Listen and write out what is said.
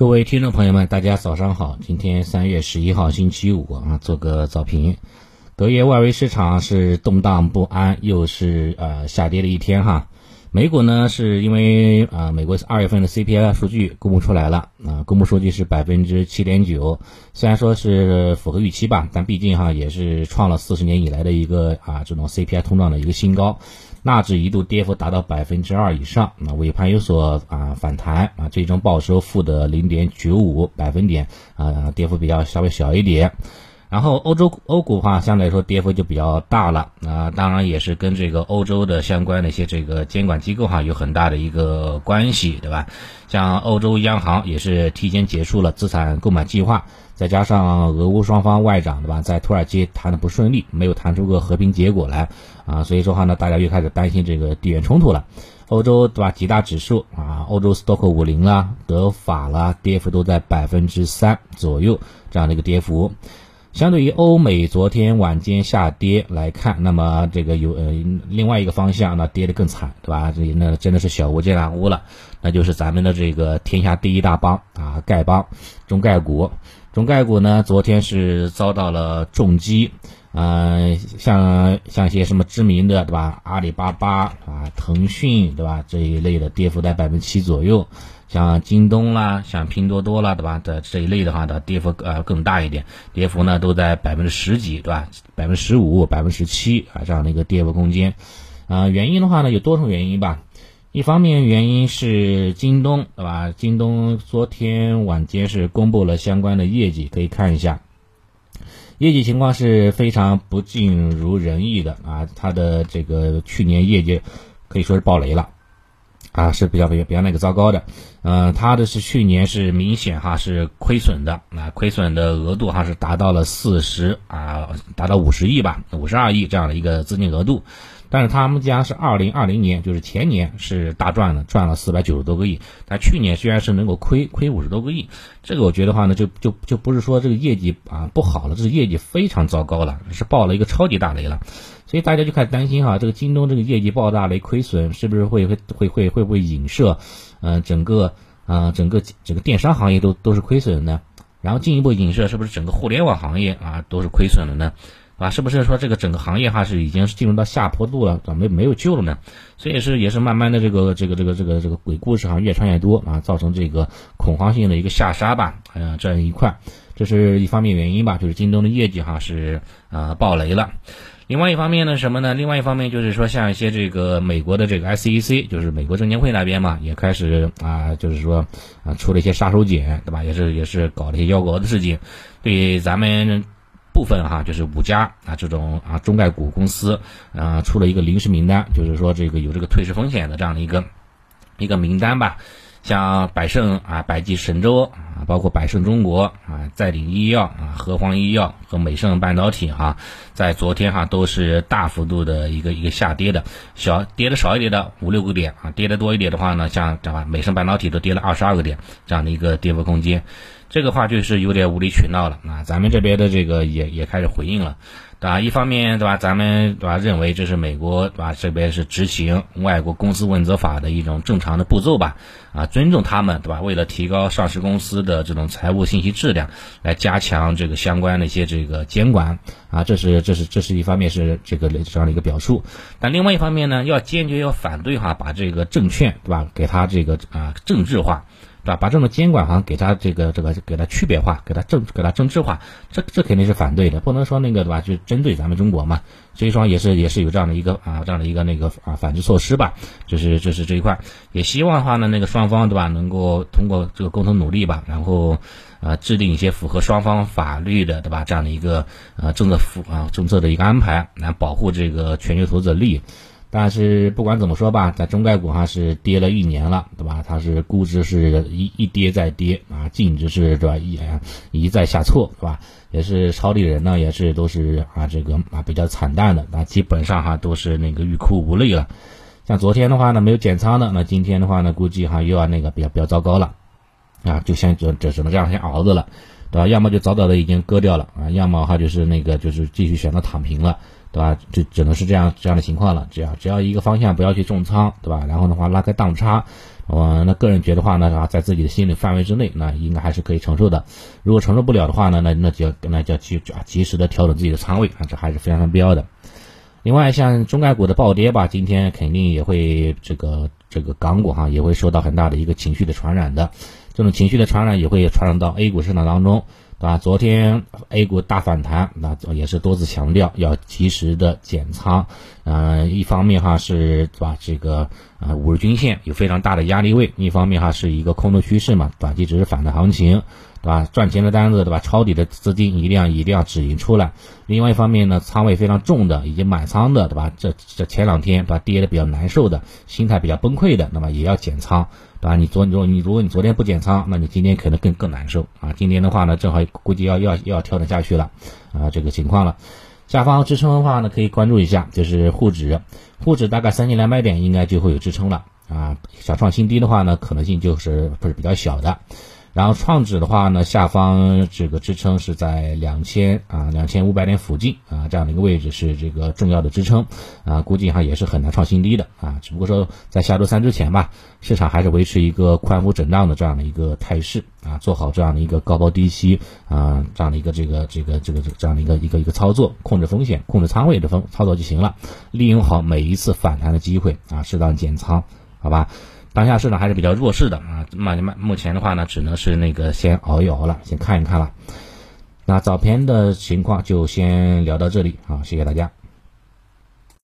各位听众朋友们，大家早上好。今天三月十一号，星期五啊，做个早评。隔夜外围市场是动荡不安，又是呃下跌的一天哈。美股呢，是因为啊，美国二月份的 CPI 数据公布出来了啊，公布数据是百分之七点九，虽然说是符合预期吧，但毕竟哈也是创了四十年以来的一个啊这种 CPI 通胀的一个新高。纳指一度跌幅达到百分之二以上，那尾盘有所啊反弹啊，最终报收负的零点九五百分点啊，跌幅比较稍微小一点。然后欧洲欧股的话，相对来说跌幅就比较大了啊，当然也是跟这个欧洲的相关的一些这个监管机构哈有很大的一个关系，对吧？像欧洲央行也是提前结束了资产购买计划。再加上俄乌双方外长对吧，在土耳其谈的不顺利，没有谈出个和平结果来啊，所以说话呢，大家又开始担心这个地缘冲突了。欧洲对吧，几大指数啊，欧洲斯托克五零啦、德法啦，跌幅都在百分之三左右这样的一个跌幅。相对于欧美昨天晚间下跌来看，那么这个有呃另外一个方向，呢跌得更惨，对吧？这那真的是小巫见大巫了，那就是咱们的这个天下第一大帮啊，丐帮中概股。中概股呢，昨天是遭到了重击，嗯，像像一些什么知名的，对吧？阿里巴巴啊，腾讯，对吧？这一类的跌幅在百分之七左右，像京东啦，像拼多多啦，对吧？的这一类的话，的跌幅呃更大一点，跌幅呢都在百分之十几，对吧？百分之十五、百分之十七啊这样的一个跌幅空间，啊，原因的话呢有多种原因吧。一方面原因是京东，对吧？京东昨天晚间是公布了相关的业绩，可以看一下，业绩情况是非常不尽如人意的啊！它的这个去年业绩可以说是爆雷了，啊，是比较比较比较那个糟糕的。嗯，它的是去年是明显哈是亏损的，啊，亏损的额度哈是达到了四十啊，达到五十亿吧，五十二亿这样的一个资金额度。但是他们家是二零二零年，就是前年是大赚的，赚了四百九十多个亿。但去年虽然是能够亏亏五十多个亿，这个我觉得话呢，就就就不是说这个业绩啊不好了，这是业绩非常糟糕了，是爆了一个超级大雷了。所以大家就开始担心哈，这个京东这个业绩爆大雷亏损，是不是会会会会会不会影射，嗯，整个啊整个整个电商行业都都是亏损的呢，然后进一步影射是不是整个互联网行业啊都是亏损的呢？啊，是不是说这个整个行业哈是已经是进入到下坡路了，怎么没有救了呢？所以是也是慢慢的这个这个这个这个这个鬼故事哈越传越多啊，造成这个恐慌性的一个下杀吧，啊这样一块，这是一方面原因吧，就是京东的业绩哈是啊爆雷了。另外一方面呢什么呢？另外一方面就是说像一些这个美国的这个 SEC，就是美国证监会那边嘛，也开始啊就是说啊出了一些杀手锏，对吧？也是也是搞了一些幺蛾子事情，对咱们。部分哈就是五家啊这种啊中概股公司啊出了一个临时名单，就是说这个有这个退市风险的这样的一个一个名单吧，像百胜啊、百济神州啊，包括百胜中国啊、再鼎医药啊、和黄医药和美盛半导体哈，在昨天哈都是大幅度的一个一个下跌的，小跌的少一点的五六个点啊，跌的多一点的话呢，像这吧，美盛半导体都跌了二十二个点这样的一个跌幅空间。这个话就是有点无理取闹了啊！咱们这边的这个也也开始回应了，对吧？一方面对吧，咱们对吧认为这是美国对吧这边是执行外国公司问责法的一种正常的步骤吧？啊，尊重他们对吧？为了提高上市公司的这种财务信息质量，来加强这个相关的一些这个监管啊，这是这是这是一方面是这个这样的一个表述，但另外一方面呢，要坚决要反对哈，把这个证券对吧给它这个啊政治化。对吧？把这种监管好像给他这个这个给他区别化，给他政给他政治化，这这肯定是反对的，不能说那个对吧？就针对咱们中国嘛，所以说也是也是有这样的一个啊这样的一个那个啊反制措施吧，就是就是这一块，也希望的话呢，那个双方对吧，能够通过这个共同努力吧，然后啊制定一些符合双方法律的对吧这样的一个呃政策符啊政策的一个安排，来保护这个全球投资者利益。但是不管怎么说吧，在中概股哈是跌了一年了，对吧？它是估值是一一跌再跌啊，净值是对吧一一再下挫，是吧？也是抄底人呢，也是都是啊这个啊比较惨淡的，那基本上哈都是那个欲哭无泪了。像昨天的话呢，没有减仓的，那今天的话呢，估计哈又要那个比较比较糟糕了啊，就像这这只能这样先熬着了，对吧？要么就早早的已经割掉了啊，要么哈就是那个就是继续选择躺平了。对吧？就只能是这样这样的情况了。只要只要一个方向不要去重仓，对吧？然后的话拉开档差，我那个人觉得话呢，在自己的心理范围之内，那应该还是可以承受的。如果承受不了的话呢，那那就要那就要去啊及时的调整自己的仓位啊，这还是非常必要的。另外，像中概股的暴跌吧，今天肯定也会这个这个港股哈也会受到很大的一个情绪的传染的，这种情绪的传染也会传染到 A 股市场当中，对吧？昨天 A 股大反弹，那也是多次强调要及时的减仓，嗯，一方面哈是对吧？这个啊五日均线有非常大的压力位，一方面哈是一个空头趋势嘛，短期只是反弹行情。对吧？赚钱的单子，对吧？抄底的资金一定要一定要止盈出来。另外一方面呢，仓位非常重的，以及满仓的，对吧？这这前两天对吧跌的比较难受的，心态比较崩溃的，那么也要减仓，对吧？你昨如果你如果你昨天不减仓，那你今天可能更更难受啊。今天的话呢，正好估计要要要调整下去了啊，这个情况了。下方支撑的话呢，可以关注一下，就是沪指，沪指大概三千两百点应该就会有支撑了啊。想创新低的话呢，可能性就是不是比较小的。然后创指的话呢，下方这个支撑是在两千啊两千五百点附近啊这样的一个位置是这个重要的支撑啊，估计哈也是很难创新低的啊。只不过说在下周三之前吧，市场还是维持一个宽幅震荡的这样的一个态势啊，做好这样的一个高抛低吸啊这样的一个这个这个这个这样的一个一个一个操作，控制风险、控制仓位的风操作就行了，利用好每一次反弹的机会啊，适当减仓，好吧。当下市场还是比较弱势的啊，那那目前的话呢，只能是那个先熬一熬了，先看一看了。那早盘的情况就先聊到这里啊，谢谢大家。